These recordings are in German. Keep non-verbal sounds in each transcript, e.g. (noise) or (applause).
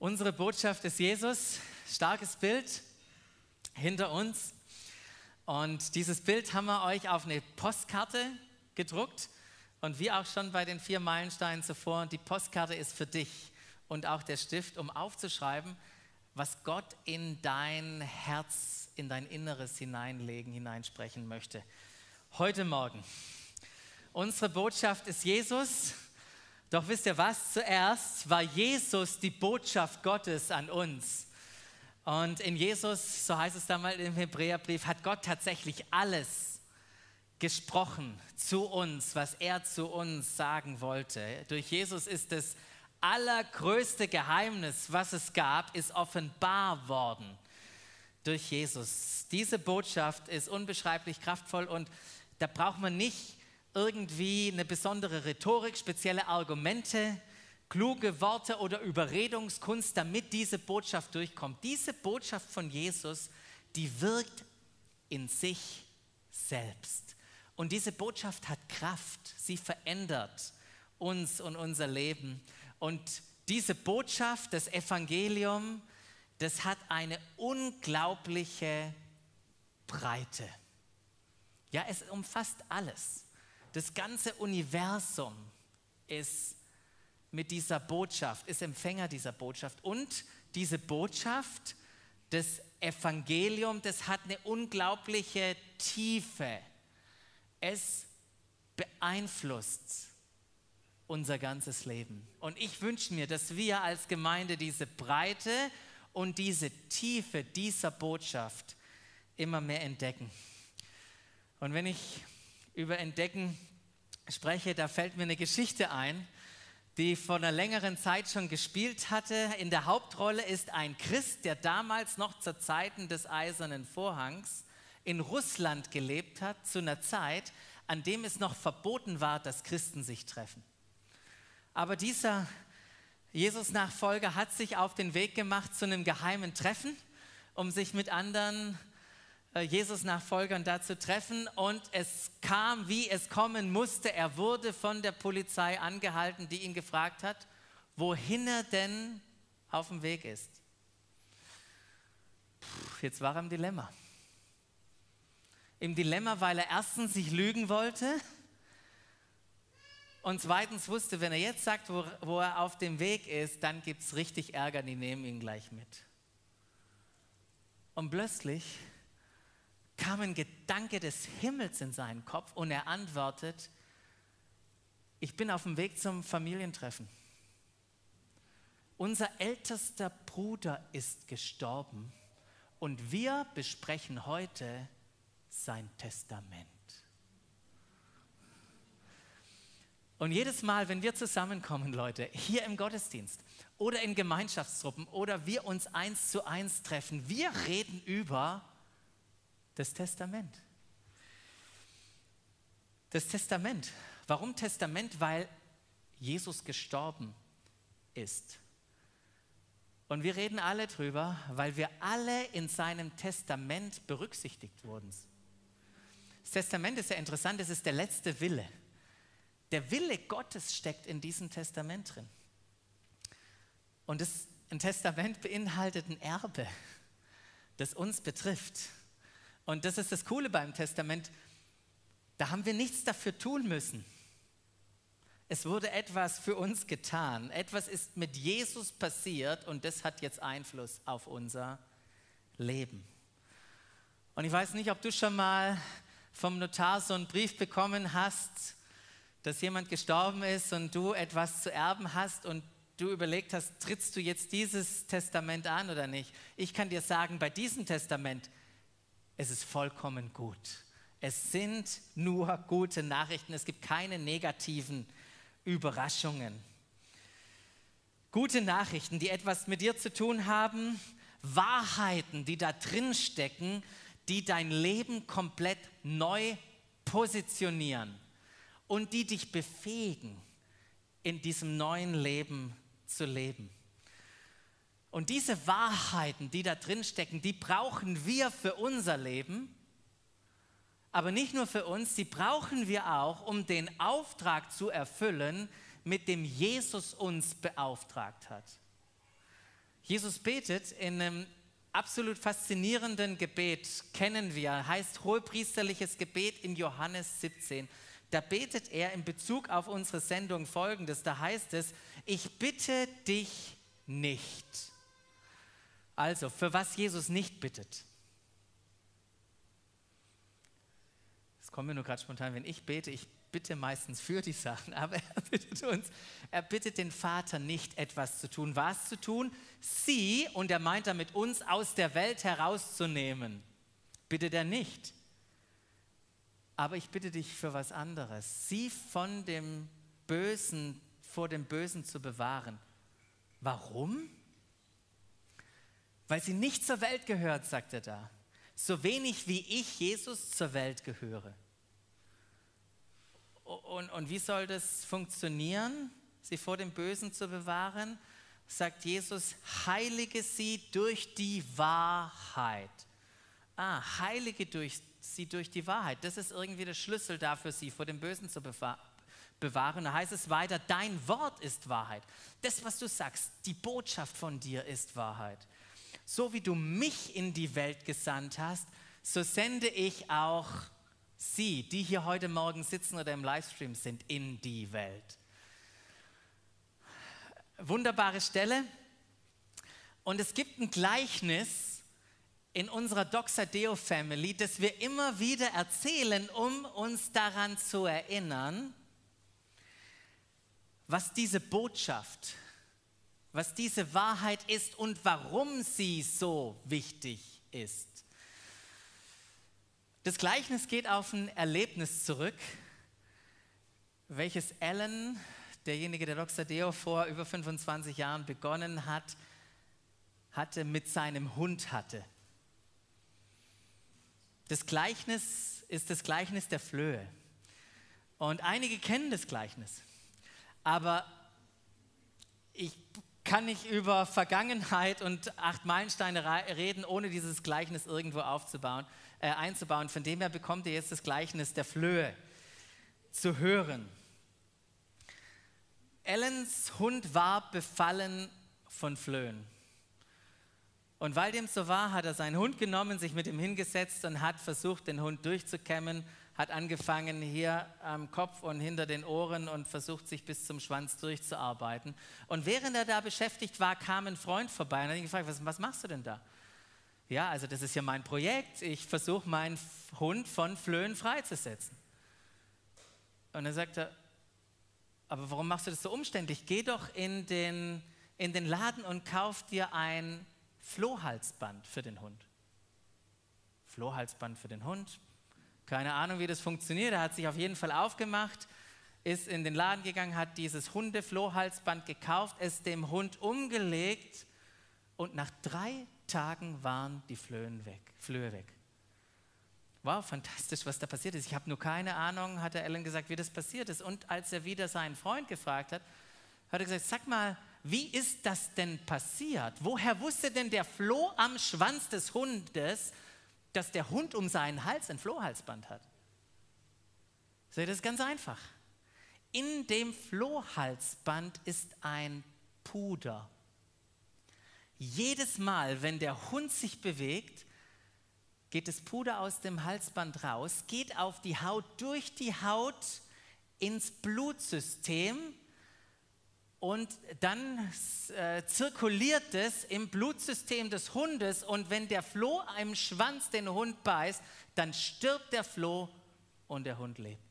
Unsere Botschaft ist Jesus, starkes Bild hinter uns. Und dieses Bild haben wir euch auf eine Postkarte gedruckt. Und wie auch schon bei den vier Meilensteinen zuvor, die Postkarte ist für dich und auch der Stift, um aufzuschreiben, was Gott in dein Herz, in dein Inneres hineinlegen, hineinsprechen möchte. Heute Morgen. Unsere Botschaft ist Jesus doch wisst ihr was? Zuerst war Jesus die Botschaft Gottes an uns. Und in Jesus, so heißt es damals im Hebräerbrief, hat Gott tatsächlich alles gesprochen zu uns, was er zu uns sagen wollte. Durch Jesus ist das allergrößte Geheimnis, was es gab, ist offenbar worden. Durch Jesus. Diese Botschaft ist unbeschreiblich kraftvoll und da braucht man nicht irgendwie eine besondere Rhetorik, spezielle Argumente, kluge Worte oder Überredungskunst, damit diese Botschaft durchkommt. Diese Botschaft von Jesus, die wirkt in sich selbst. Und diese Botschaft hat Kraft. Sie verändert uns und unser Leben. Und diese Botschaft, das Evangelium, das hat eine unglaubliche Breite. Ja, es umfasst alles. Das ganze Universum ist mit dieser Botschaft, ist Empfänger dieser Botschaft. Und diese Botschaft, das Evangelium, das hat eine unglaubliche Tiefe. Es beeinflusst unser ganzes Leben. Und ich wünsche mir, dass wir als Gemeinde diese Breite und diese Tiefe dieser Botschaft immer mehr entdecken. Und wenn ich über Entdecken spreche, da fällt mir eine Geschichte ein, die vor einer längeren Zeit schon gespielt hatte. In der Hauptrolle ist ein Christ, der damals noch zur Zeiten des Eisernen Vorhangs in Russland gelebt hat, zu einer Zeit, an dem es noch verboten war, dass Christen sich treffen. Aber dieser Jesus-Nachfolger hat sich auf den Weg gemacht zu einem geheimen Treffen, um sich mit anderen Jesus-Nachfolgern da zu treffen und es kam, wie es kommen musste. Er wurde von der Polizei angehalten, die ihn gefragt hat, wohin er denn auf dem Weg ist. Puh, jetzt war er im Dilemma. Im Dilemma, weil er erstens sich lügen wollte und zweitens wusste, wenn er jetzt sagt, wo, wo er auf dem Weg ist, dann gibt es richtig Ärger, die nehmen ihn gleich mit. Und plötzlich kam ein Gedanke des Himmels in seinen Kopf und er antwortet, ich bin auf dem Weg zum Familientreffen. Unser ältester Bruder ist gestorben und wir besprechen heute sein Testament. Und jedes Mal, wenn wir zusammenkommen, Leute, hier im Gottesdienst oder in Gemeinschaftstruppen oder wir uns eins zu eins treffen, wir reden über das Testament. Das Testament. Warum Testament? Weil Jesus gestorben ist. Und wir reden alle drüber, weil wir alle in seinem Testament berücksichtigt wurden. Das Testament ist ja interessant, es ist der letzte Wille. Der Wille Gottes steckt in diesem Testament drin. Und das, ein Testament beinhaltet ein Erbe, das uns betrifft. Und das ist das Coole beim Testament. Da haben wir nichts dafür tun müssen. Es wurde etwas für uns getan. Etwas ist mit Jesus passiert und das hat jetzt Einfluss auf unser Leben. Und ich weiß nicht, ob du schon mal vom Notar so einen Brief bekommen hast, dass jemand gestorben ist und du etwas zu erben hast und du überlegt hast, trittst du jetzt dieses Testament an oder nicht? Ich kann dir sagen, bei diesem Testament es ist vollkommen gut. Es sind nur gute Nachrichten, es gibt keine negativen Überraschungen. Gute Nachrichten, die etwas mit dir zu tun haben, Wahrheiten, die da drin stecken, die dein Leben komplett neu positionieren und die dich befähigen, in diesem neuen Leben zu leben. Und diese Wahrheiten, die da drin stecken, die brauchen wir für unser Leben, aber nicht nur für uns, die brauchen wir auch, um den Auftrag zu erfüllen, mit dem Jesus uns beauftragt hat. Jesus betet in einem absolut faszinierenden Gebet, kennen wir, heißt hohepriesterliches Gebet in Johannes 17. Da betet er in Bezug auf unsere Sendung folgendes, da heißt es, ich bitte dich nicht. Also, für was Jesus nicht bittet. Das kommt mir nur gerade spontan, wenn ich bete, ich bitte meistens für die Sachen, (laughs) aber er bittet uns, er bittet den Vater nicht etwas zu tun. Was zu tun? Sie, und er meint damit uns, aus der Welt herauszunehmen. Bittet er nicht. Aber ich bitte dich für was anderes. Sie von dem Bösen, vor dem Bösen zu bewahren. Warum? Weil sie nicht zur Welt gehört, sagt er da. So wenig wie ich, Jesus, zur Welt gehöre. Und, und wie soll das funktionieren, sie vor dem Bösen zu bewahren? Sagt Jesus, heilige sie durch die Wahrheit. Ah, heilige durch, sie durch die Wahrheit. Das ist irgendwie der Schlüssel dafür, sie vor dem Bösen zu bewahren. Da heißt es weiter, dein Wort ist Wahrheit. Das, was du sagst, die Botschaft von dir ist Wahrheit. So wie du mich in die Welt gesandt hast, so sende ich auch Sie, die hier heute Morgen sitzen oder im Livestream sind, in die Welt. Wunderbare Stelle. Und es gibt ein Gleichnis in unserer Doxadeo Family, das wir immer wieder erzählen, um uns daran zu erinnern, was diese Botschaft, was diese Wahrheit ist und warum sie so wichtig ist. Das Gleichnis geht auf ein Erlebnis zurück, welches Alan, derjenige, der Doxadeo vor über 25 Jahren begonnen hat, hatte mit seinem Hund hatte. Das Gleichnis ist das Gleichnis der Flöhe. Und einige kennen das Gleichnis. Aber ich kann nicht über Vergangenheit und acht Meilensteine reden, ohne dieses Gleichnis irgendwo aufzubauen äh, einzubauen. Von dem her bekommt ihr jetzt das Gleichnis der Flöhe zu hören. Ellens Hund war befallen von Flöhen. Und weil dem so war, hat er seinen Hund genommen, sich mit ihm hingesetzt und hat versucht, den Hund durchzukämmen, hat angefangen hier am Kopf und hinter den Ohren und versucht, sich bis zum Schwanz durchzuarbeiten. Und während er da beschäftigt war, kam ein Freund vorbei und hat ihn gefragt, was, was machst du denn da? Ja, also das ist ja mein Projekt. Ich versuche meinen Hund von Flöhen freizusetzen. Und dann sagt er, aber warum machst du das so umständlich? Geh doch in den, in den Laden und kauf dir ein Flohhalsband für den Hund. Flohhalsband für den Hund. Keine Ahnung, wie das funktioniert. Er hat sich auf jeden Fall aufgemacht, ist in den Laden gegangen, hat dieses Hundeflohhalsband gekauft, es dem Hund umgelegt und nach drei Tagen waren die Flöhen weg, Flöhe weg. Wow, fantastisch, was da passiert ist. Ich habe nur keine Ahnung, hat der Ellen gesagt, wie das passiert ist. Und als er wieder seinen Freund gefragt hat, hat er gesagt, sag mal, wie ist das denn passiert? Woher wusste denn der Floh am Schwanz des Hundes, dass der Hund um seinen Hals ein Flohhalsband hat? Seht, das ist ganz einfach. In dem Flohhalsband ist ein Puder. Jedes Mal, wenn der Hund sich bewegt, geht das Puder aus dem Halsband raus, geht auf die Haut, durch die Haut ins Blutsystem und dann äh, zirkuliert es im Blutsystem des Hundes und wenn der Floh im Schwanz den Hund beißt, dann stirbt der Floh und der Hund lebt.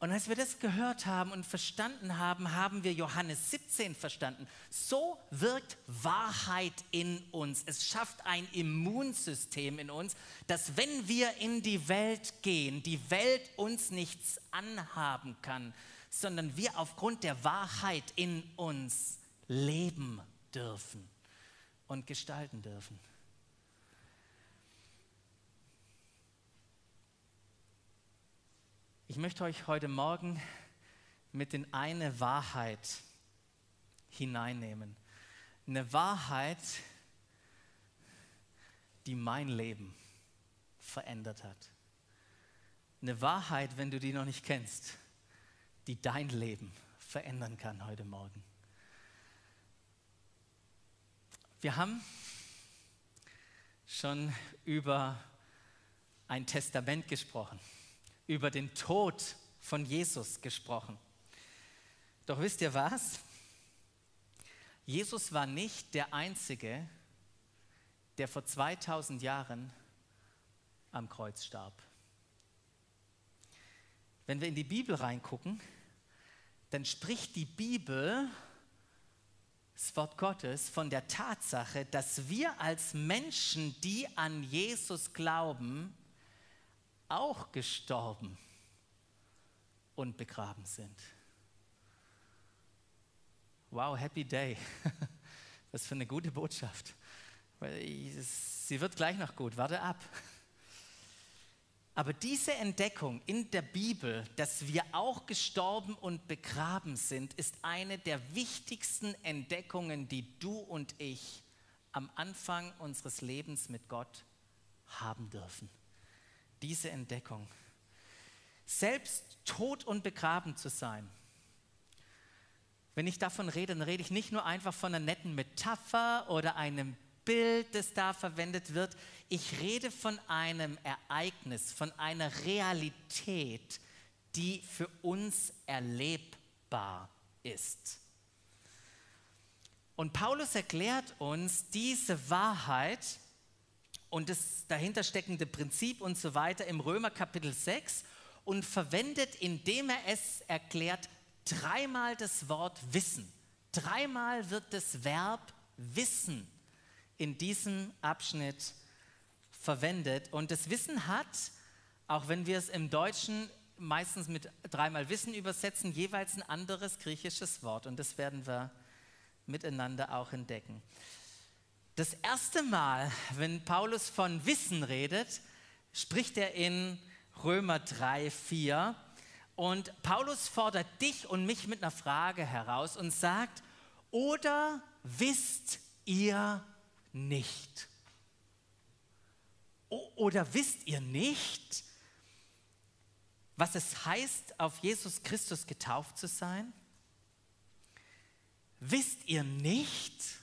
Und als wir das gehört haben und verstanden haben, haben wir Johannes 17 verstanden. So wirkt Wahrheit in uns. Es schafft ein Immunsystem in uns, dass wenn wir in die Welt gehen, die Welt uns nichts anhaben kann, sondern wir aufgrund der Wahrheit in uns leben dürfen und gestalten dürfen. Ich möchte euch heute Morgen mit in eine Wahrheit hineinnehmen. Eine Wahrheit, die mein Leben verändert hat. Eine Wahrheit, wenn du die noch nicht kennst, die dein Leben verändern kann heute Morgen. Wir haben schon über ein Testament gesprochen, über den Tod von Jesus gesprochen. Doch wisst ihr was? Jesus war nicht der Einzige, der vor 2000 Jahren am Kreuz starb. Wenn wir in die Bibel reingucken, dann spricht die Bibel, das Wort Gottes, von der Tatsache, dass wir als Menschen, die an Jesus glauben, auch gestorben und begraben sind. Wow, happy day. (laughs) Was für eine gute Botschaft. Sie wird gleich noch gut, warte ab. Aber diese Entdeckung in der Bibel, dass wir auch gestorben und begraben sind, ist eine der wichtigsten Entdeckungen, die du und ich am Anfang unseres Lebens mit Gott haben dürfen. Diese Entdeckung. Selbst tot und begraben zu sein. Wenn ich davon rede, dann rede ich nicht nur einfach von einer netten Metapher oder einem Bild, das da verwendet wird. Ich rede von einem Ereignis, von einer Realität, die für uns erlebbar ist. Und Paulus erklärt uns diese Wahrheit und das dahinter steckende Prinzip und so weiter im Römer Kapitel 6 und verwendet, indem er es erklärt, dreimal das Wort Wissen. Dreimal wird das Verb Wissen in diesem Abschnitt verwendet. Und das Wissen hat, auch wenn wir es im Deutschen meistens mit dreimal Wissen übersetzen, jeweils ein anderes griechisches Wort. Und das werden wir miteinander auch entdecken. Das erste Mal, wenn Paulus von Wissen redet, spricht er in Römer 3, 4. Und Paulus fordert dich und mich mit einer Frage heraus und sagt, oder wisst ihr nicht? Oder wisst ihr nicht, was es heißt, auf Jesus Christus getauft zu sein? Wisst ihr nicht,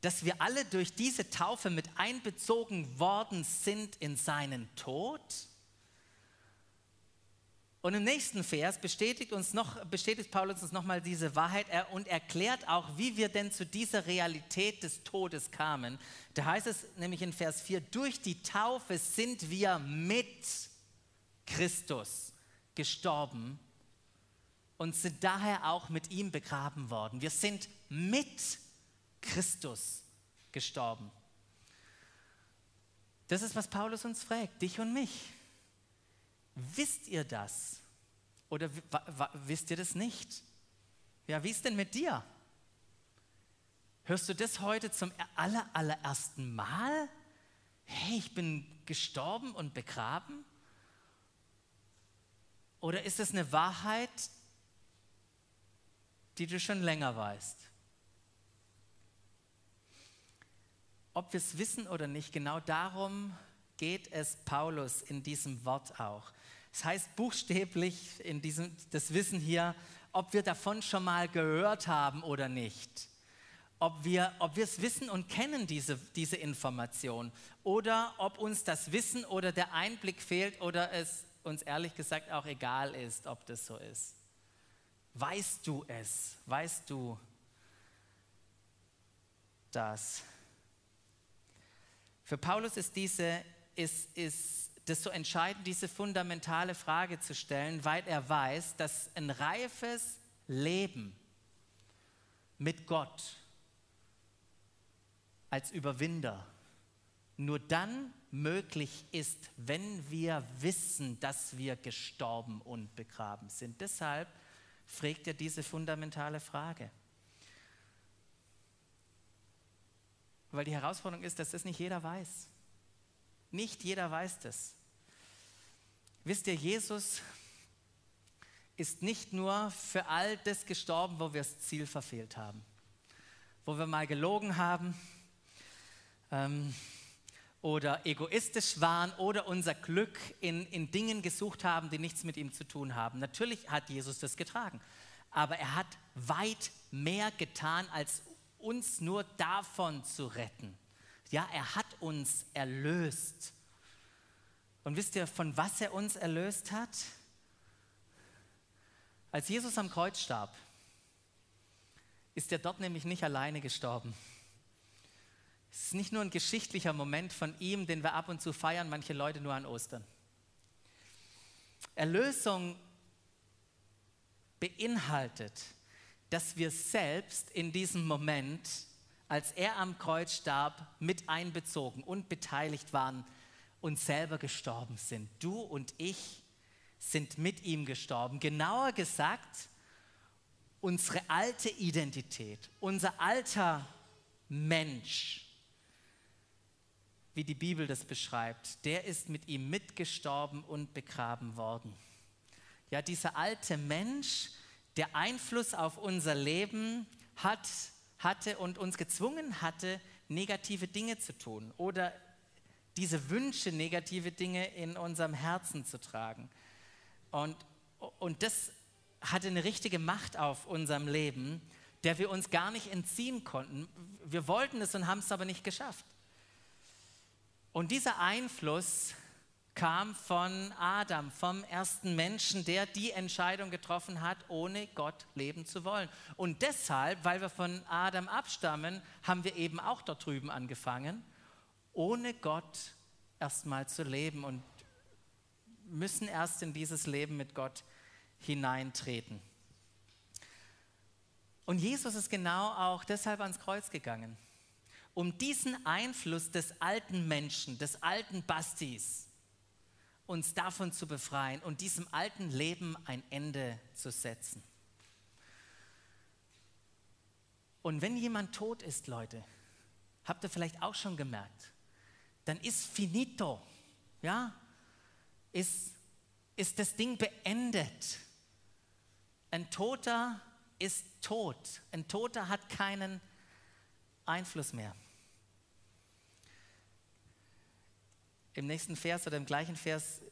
dass wir alle durch diese Taufe mit einbezogen worden sind in seinen Tod? Und im nächsten Vers bestätigt, uns noch, bestätigt Paulus uns nochmal diese Wahrheit und erklärt auch, wie wir denn zu dieser Realität des Todes kamen. Da heißt es nämlich in Vers 4, durch die Taufe sind wir mit Christus gestorben und sind daher auch mit ihm begraben worden. Wir sind mit Christus gestorben. Das ist, was Paulus uns fragt, dich und mich. Wisst ihr das? Oder wisst ihr das nicht? Ja, wie ist denn mit dir? Hörst du das heute zum aller, allerersten Mal? Hey, ich bin gestorben und begraben? Oder ist es eine Wahrheit, die du schon länger weißt? Ob wir es wissen oder nicht, genau darum geht es Paulus in diesem Wort auch. Das heißt buchstäblich in diesem, das Wissen hier, ob wir davon schon mal gehört haben oder nicht. Ob wir, ob wir es wissen und kennen, diese, diese Information. Oder ob uns das Wissen oder der Einblick fehlt oder es uns ehrlich gesagt auch egal ist, ob das so ist. Weißt du es? Weißt du das? Für Paulus ist diese, ist, ist das so entscheidend, diese fundamentale Frage zu stellen, weil er weiß, dass ein reifes Leben mit Gott als Überwinder nur dann möglich ist, wenn wir wissen, dass wir gestorben und begraben sind. Deshalb fragt er diese fundamentale Frage. Weil die Herausforderung ist, dass das nicht jeder weiß. Nicht jeder weiß das. Wisst ihr, Jesus ist nicht nur für all das gestorben, wo wir das Ziel verfehlt haben, wo wir mal gelogen haben ähm, oder egoistisch waren oder unser Glück in, in Dingen gesucht haben, die nichts mit ihm zu tun haben. Natürlich hat Jesus das getragen, aber er hat weit mehr getan, als uns nur davon zu retten. Ja, er hat uns erlöst. Und wisst ihr, von was er uns erlöst hat? Als Jesus am Kreuz starb, ist er dort nämlich nicht alleine gestorben. Es ist nicht nur ein geschichtlicher Moment von ihm, den wir ab und zu feiern, manche Leute nur an Ostern. Erlösung beinhaltet, dass wir selbst in diesem Moment, als er am Kreuz starb, mit einbezogen und beteiligt waren und selber gestorben sind. Du und ich sind mit ihm gestorben. Genauer gesagt, unsere alte Identität, unser alter Mensch, wie die Bibel das beschreibt, der ist mit ihm mitgestorben und begraben worden. Ja, dieser alte Mensch, der Einfluss auf unser Leben hat, hatte und uns gezwungen hatte, negative Dinge zu tun oder diese Wünsche, negative Dinge in unserem Herzen zu tragen. Und, und das hatte eine richtige Macht auf unserem Leben, der wir uns gar nicht entziehen konnten. Wir wollten es und haben es aber nicht geschafft. Und dieser Einfluss kam von Adam, vom ersten Menschen, der die Entscheidung getroffen hat, ohne Gott leben zu wollen. Und deshalb, weil wir von Adam abstammen, haben wir eben auch dort drüben angefangen, ohne Gott erstmal zu leben und müssen erst in dieses Leben mit Gott hineintreten. Und Jesus ist genau auch deshalb ans Kreuz gegangen, um diesen Einfluss des alten Menschen, des alten Bastis, uns davon zu befreien und diesem alten Leben ein Ende zu setzen. Und wenn jemand tot ist, Leute, habt ihr vielleicht auch schon gemerkt, dann ist finito, ja, ist, ist das Ding beendet. Ein Toter ist tot. Ein Toter hat keinen Einfluss mehr. Im nächsten Vers oder im gleichen Vers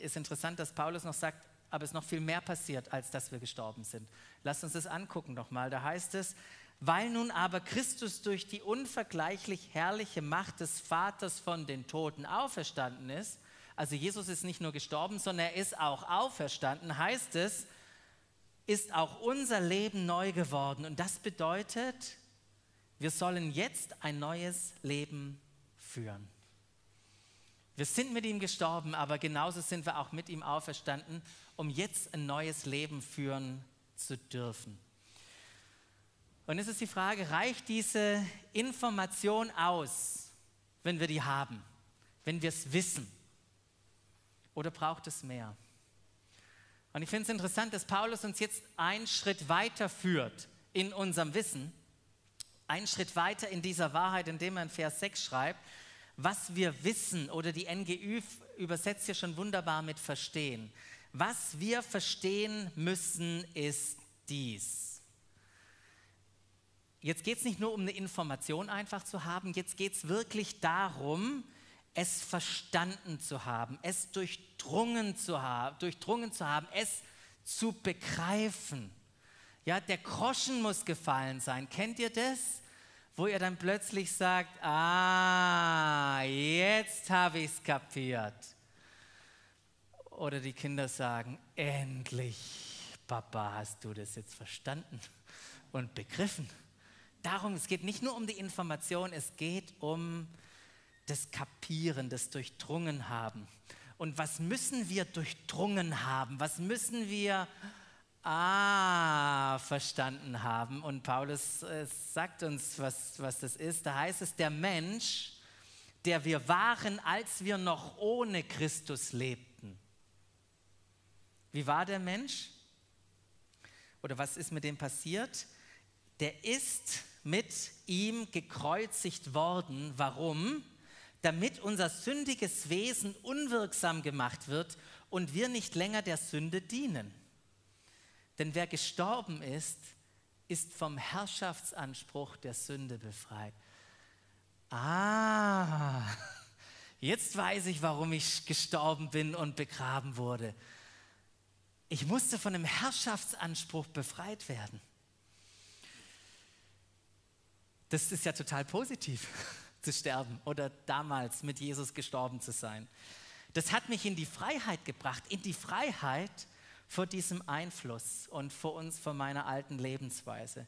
ist interessant, dass Paulus noch sagt, aber es ist noch viel mehr passiert, als dass wir gestorben sind. Lasst uns das angucken nochmal. Da heißt es, weil nun aber Christus durch die unvergleichlich herrliche Macht des Vaters von den Toten auferstanden ist, also Jesus ist nicht nur gestorben, sondern er ist auch auferstanden, heißt es, ist auch unser Leben neu geworden. Und das bedeutet, wir sollen jetzt ein neues Leben führen. Wir sind mit ihm gestorben, aber genauso sind wir auch mit ihm auferstanden, um jetzt ein neues Leben führen zu dürfen. Und es ist die Frage, reicht diese Information aus, wenn wir die haben, wenn wir es wissen? Oder braucht es mehr? Und ich finde es interessant, dass Paulus uns jetzt einen Schritt weiter führt in unserem Wissen, einen Schritt weiter in dieser Wahrheit, indem er in Vers 6 schreibt, was wir wissen oder die NGÜ übersetzt hier schon wunderbar mit verstehen. Was wir verstehen müssen, ist dies. Jetzt geht es nicht nur um eine Information einfach zu haben, jetzt geht es wirklich darum, es verstanden zu haben, es durchdrungen zu haben, durchdrungen zu haben, es zu begreifen. Ja, der Groschen muss gefallen sein. Kennt ihr das? Wo ihr dann plötzlich sagt, ah, jetzt habe ich es kapiert. Oder die Kinder sagen, endlich, Papa, hast du das jetzt verstanden und begriffen. Darum, es geht nicht nur um die Information, es geht um das Kapieren, das Durchdrungen haben. Und was müssen wir durchdrungen haben? Was müssen wir ah, verstanden haben? Und Paulus äh, sagt uns, was, was das ist. Da heißt es, der Mensch, der wir waren, als wir noch ohne Christus lebten. Wie war der Mensch? Oder was ist mit dem passiert? Der ist mit ihm gekreuzigt worden. Warum? damit unser sündiges Wesen unwirksam gemacht wird und wir nicht länger der Sünde dienen. Denn wer gestorben ist, ist vom Herrschaftsanspruch der Sünde befreit. Ah, jetzt weiß ich, warum ich gestorben bin und begraben wurde. Ich musste von dem Herrschaftsanspruch befreit werden. Das ist ja total positiv, (laughs) zu sterben oder damals mit Jesus gestorben zu sein. Das hat mich in die Freiheit gebracht, in die Freiheit vor diesem Einfluss und vor uns, vor meiner alten Lebensweise.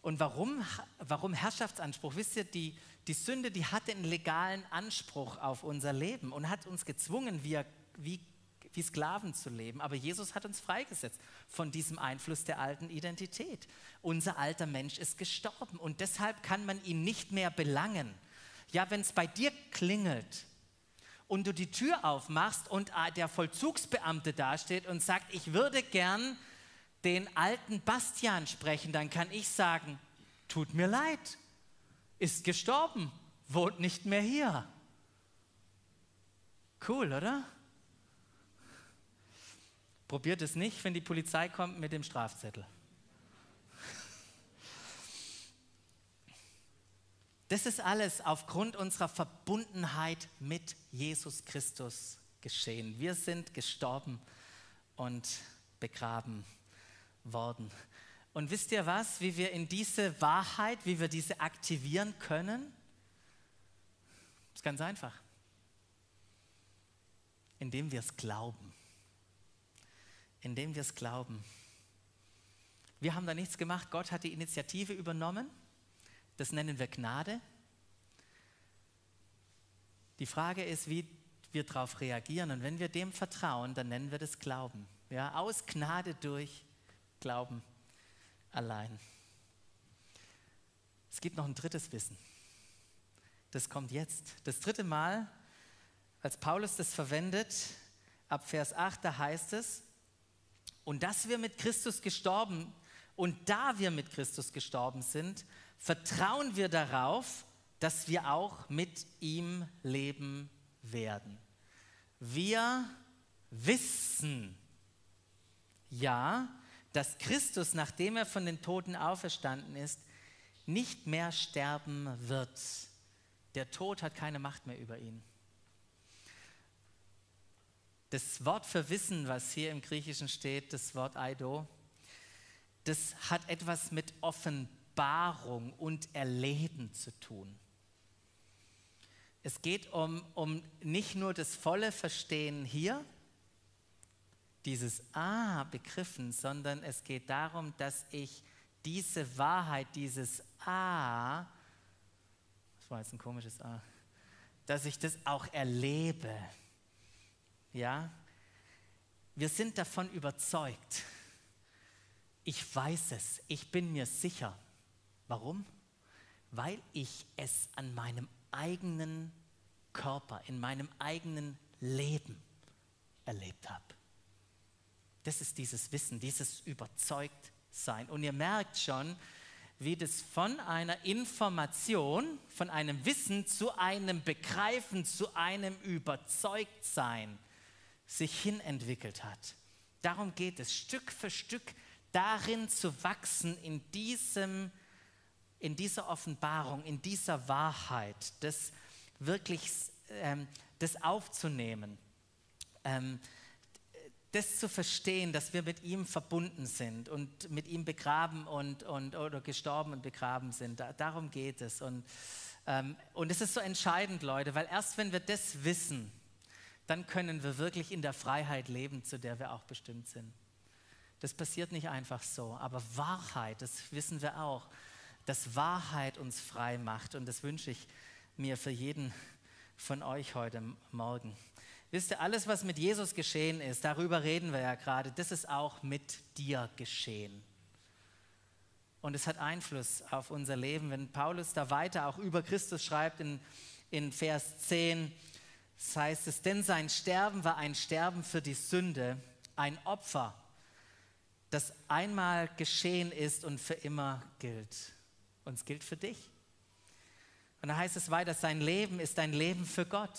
Und warum, warum Herrschaftsanspruch? Wisst ihr, die, die Sünde, die hatte einen legalen Anspruch auf unser Leben und hat uns gezwungen, wie, wie, wie Sklaven zu leben. Aber Jesus hat uns freigesetzt von diesem Einfluss der alten Identität. Unser alter Mensch ist gestorben und deshalb kann man ihn nicht mehr belangen. Ja, wenn es bei dir klingelt und du die Tür aufmachst und der Vollzugsbeamte dasteht und sagt, ich würde gern den alten Bastian sprechen, dann kann ich sagen, tut mir leid, ist gestorben, wohnt nicht mehr hier. Cool, oder? Probiert es nicht, wenn die Polizei kommt mit dem Strafzettel. Das ist alles aufgrund unserer Verbundenheit mit Jesus Christus geschehen. Wir sind gestorben und begraben worden. Und wisst ihr was, wie wir in diese Wahrheit, wie wir diese aktivieren können? Das ist ganz einfach. Indem wir es glauben. Indem wir es glauben. Wir haben da nichts gemacht. Gott hat die Initiative übernommen. Das nennen wir Gnade. Die Frage ist, wie wir darauf reagieren. Und wenn wir dem vertrauen, dann nennen wir das Glauben. Ja, aus Gnade durch Glauben allein. Es gibt noch ein drittes Wissen. Das kommt jetzt. Das dritte Mal, als Paulus das verwendet, ab Vers 8, da heißt es, und dass wir mit Christus gestorben und da wir mit Christus gestorben sind, vertrauen wir darauf, dass wir auch mit ihm leben werden. Wir wissen, ja, dass Christus, nachdem er von den Toten auferstanden ist, nicht mehr sterben wird. Der Tod hat keine Macht mehr über ihn. Das Wort für Wissen, was hier im Griechischen steht, das Wort Eido, das hat etwas mit Offenbarung und Erleben zu tun. Es geht um, um nicht nur das volle Verstehen hier, dieses Ah begriffen, sondern es geht darum, dass ich diese Wahrheit, dieses Ah, das war jetzt ein komisches A, dass ich das auch erlebe. Ja, wir sind davon überzeugt. Ich weiß es, ich bin mir sicher. Warum? Weil ich es an meinem eigenen Körper, in meinem eigenen Leben erlebt habe. Das ist dieses Wissen, dieses Überzeugtsein. Und ihr merkt schon, wie das von einer Information, von einem Wissen zu einem Begreifen, zu einem Überzeugtsein sich hin entwickelt hat. Darum geht es, Stück für Stück darin zu wachsen, in, diesem, in dieser Offenbarung, in dieser Wahrheit, das wirklich ähm, das aufzunehmen. Ähm, das zu verstehen, dass wir mit ihm verbunden sind und mit ihm begraben und, und oder gestorben und begraben sind. Da, darum geht es. Und, ähm, und es ist so entscheidend, Leute, weil erst wenn wir das wissen, dann können wir wirklich in der Freiheit leben, zu der wir auch bestimmt sind. Das passiert nicht einfach so, aber Wahrheit, das wissen wir auch, dass Wahrheit uns frei macht und das wünsche ich mir für jeden von euch heute Morgen. Wisst ihr, alles, was mit Jesus geschehen ist, darüber reden wir ja gerade, das ist auch mit dir geschehen. Und es hat Einfluss auf unser Leben. Wenn Paulus da weiter auch über Christus schreibt in, in Vers 10, das heißt es, denn sein Sterben war ein Sterben für die Sünde, ein Opfer, das einmal geschehen ist und für immer gilt. Und es gilt für dich. Und da heißt es weiter, sein Leben ist ein Leben für Gott.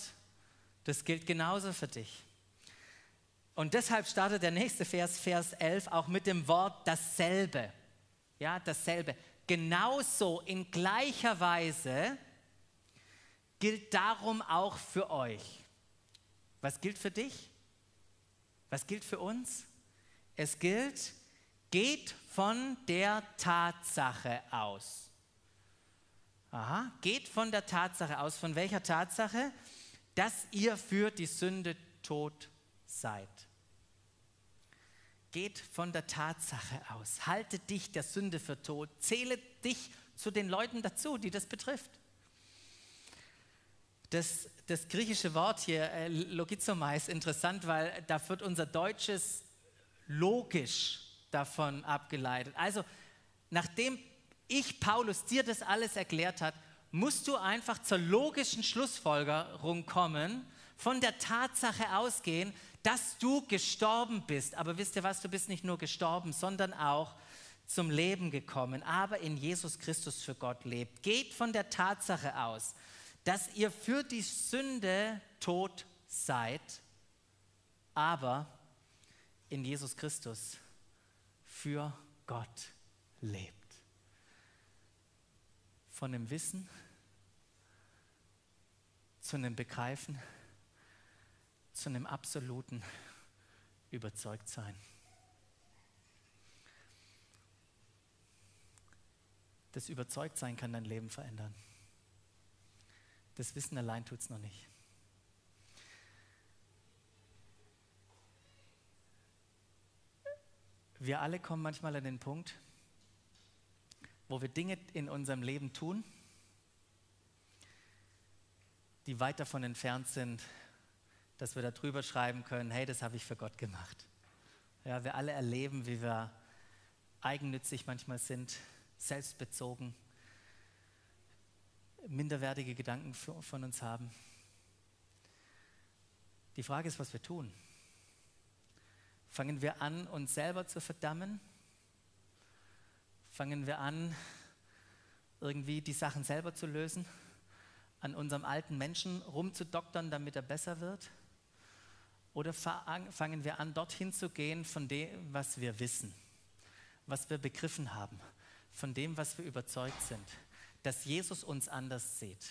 Das gilt genauso für dich. Und deshalb startet der nächste Vers, Vers 11, auch mit dem Wort dasselbe. Ja, dasselbe. Genauso in gleicher Weise gilt darum auch für euch. Was gilt für dich? Was gilt für uns? Es gilt, geht von der Tatsache aus. Aha, geht von der Tatsache aus. Von welcher Tatsache? Dass ihr für die Sünde tot seid. Geht von der Tatsache aus. Halte dich der Sünde für tot. Zähle dich zu den Leuten dazu, die das betrifft. Das, das griechische Wort hier, äh, logizomai, ist interessant, weil da wird unser deutsches logisch davon abgeleitet. Also, nachdem ich, Paulus, dir das alles erklärt hat, musst du einfach zur logischen Schlussfolgerung kommen, von der Tatsache ausgehen, dass du gestorben bist. Aber wisst ihr was, du bist nicht nur gestorben, sondern auch zum Leben gekommen, aber in Jesus Christus für Gott lebt. Geht von der Tatsache aus, dass ihr für die Sünde tot seid, aber in Jesus Christus für Gott lebt. Von dem Wissen zu einem Begreifen, zu einem absoluten Überzeugtsein. Das Überzeugtsein kann dein Leben verändern. Das Wissen allein tut es noch nicht. Wir alle kommen manchmal an den Punkt, wo wir Dinge in unserem Leben tun, die weit davon entfernt sind, dass wir darüber schreiben können, hey, das habe ich für Gott gemacht. Ja, wir alle erleben, wie wir eigennützig manchmal sind, selbstbezogen, minderwertige Gedanken von uns haben. Die Frage ist, was wir tun. Fangen wir an, uns selber zu verdammen? Fangen wir an, irgendwie die Sachen selber zu lösen? An unserem alten Menschen rumzudoktern, damit er besser wird? Oder fangen wir an, dorthin zu gehen von dem, was wir wissen, was wir begriffen haben, von dem, was wir überzeugt sind? dass Jesus uns anders sieht.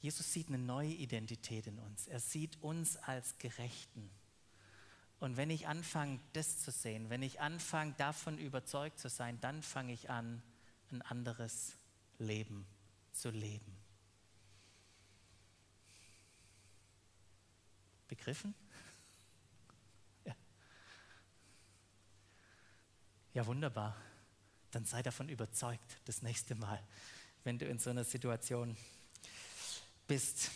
Jesus sieht eine neue Identität in uns. Er sieht uns als Gerechten. Und wenn ich anfange, das zu sehen, wenn ich anfange, davon überzeugt zu sein, dann fange ich an, ein anderes Leben zu leben. Begriffen? (laughs) Ja, ja wunderbar dann sei davon überzeugt, das nächste Mal, wenn du in so einer Situation bist.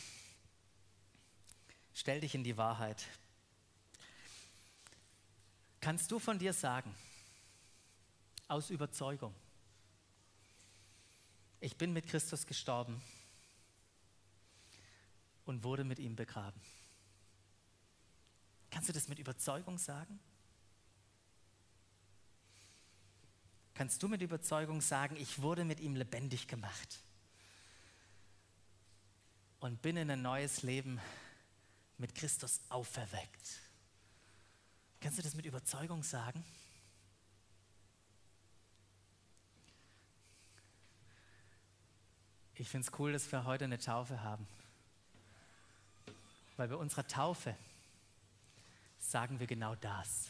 Stell dich in die Wahrheit. Kannst du von dir sagen, aus Überzeugung, ich bin mit Christus gestorben und wurde mit ihm begraben? Kannst du das mit Überzeugung sagen? kannst du mit Überzeugung sagen, ich wurde mit ihm lebendig gemacht und bin in ein neues Leben mit Christus auferweckt. Kannst du das mit Überzeugung sagen? Ich finde es cool, dass wir heute eine Taufe haben. Weil bei unserer Taufe sagen wir genau das.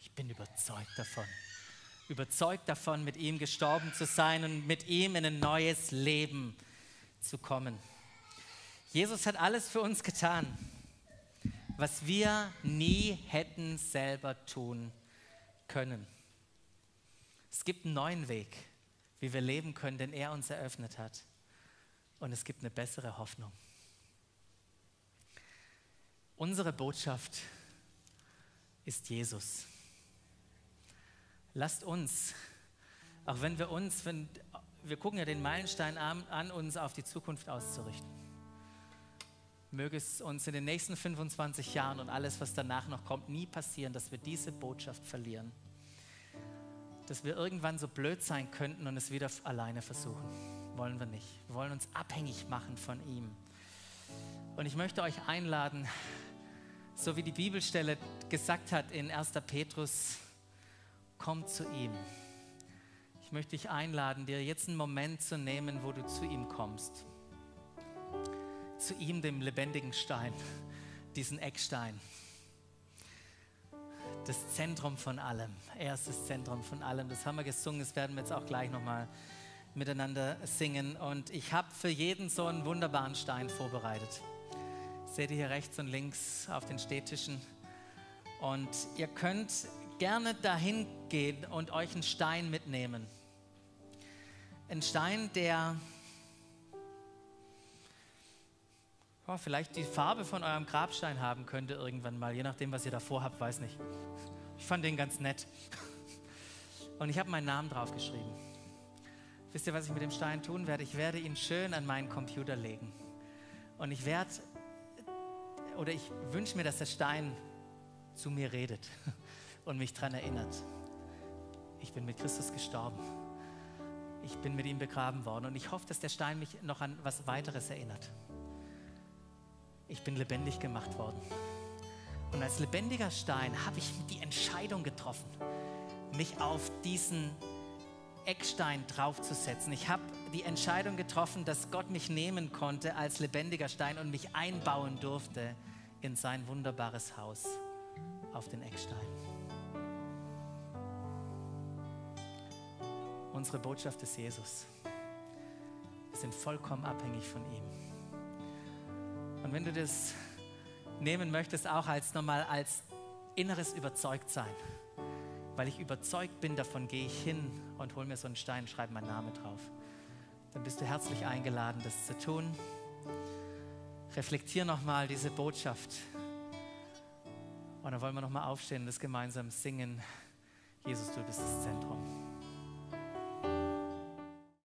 Ich bin überzeugt davon überzeugt davon, mit ihm gestorben zu sein und mit ihm in ein neues Leben zu kommen. Jesus hat alles für uns getan, was wir nie hätten selber tun können. Es gibt einen neuen Weg, wie wir leben können, den er uns eröffnet hat. Und es gibt eine bessere Hoffnung. Unsere Botschaft ist Jesus lasst uns, auch wenn wir uns, wenn, wir gucken ja den Meilenstein an, an, uns auf die Zukunft auszurichten. Möge es uns in den nächsten 25 Jahren und alles, was danach noch kommt, nie passieren, dass wir diese Botschaft verlieren. Dass wir irgendwann so blöd sein könnten und es wieder alleine versuchen. Wollen wir nicht. Wir wollen uns abhängig machen von ihm. Und ich möchte euch einladen, so wie die Bibelstelle gesagt hat in 1. Petrus komm zu ihm. Ich möchte dich einladen, dir jetzt einen Moment zu nehmen, wo du zu ihm kommst. Zu ihm, dem lebendigen Stein, diesen Eckstein. Das Zentrum von allem. Er ist das Zentrum von allem. Das haben wir gesungen, das werden wir jetzt auch gleich nochmal miteinander singen. Und ich habe für jeden so einen wunderbaren Stein vorbereitet. Seht ihr hier rechts und links auf den Stehtischen. Und ihr könnt gerne dahin gehen und euch einen Stein mitnehmen. Ein Stein, der oh, vielleicht die Farbe von eurem Grabstein haben könnte irgendwann mal, je nachdem, was ihr davor habt, weiß nicht. Ich fand den ganz nett. Und ich habe meinen Namen drauf geschrieben. Wisst ihr, was ich mit dem Stein tun werde? Ich werde ihn schön an meinen Computer legen. Und ich werde, oder ich wünsche mir, dass der Stein zu mir redet (laughs) und mich daran erinnert. Ich bin mit Christus gestorben. Ich bin mit ihm begraben worden. Und ich hoffe, dass der Stein mich noch an was weiteres erinnert. Ich bin lebendig gemacht worden. Und als lebendiger Stein habe ich die Entscheidung getroffen, mich auf diesen Eckstein draufzusetzen. Ich habe die Entscheidung getroffen, dass Gott mich nehmen konnte als lebendiger Stein und mich einbauen durfte in sein wunderbares Haus auf den Eckstein. Unsere Botschaft ist Jesus. Wir sind vollkommen abhängig von ihm. Und wenn du das nehmen möchtest, auch als nochmal als inneres Überzeugtsein, weil ich überzeugt bin, davon gehe ich hin und hole mir so einen Stein, schreibe meinen Namen drauf. Dann bist du herzlich eingeladen, das zu tun. Reflektier nochmal diese Botschaft. Und dann wollen wir nochmal aufstehen und das gemeinsam singen. Jesus, du bist das Zentrum.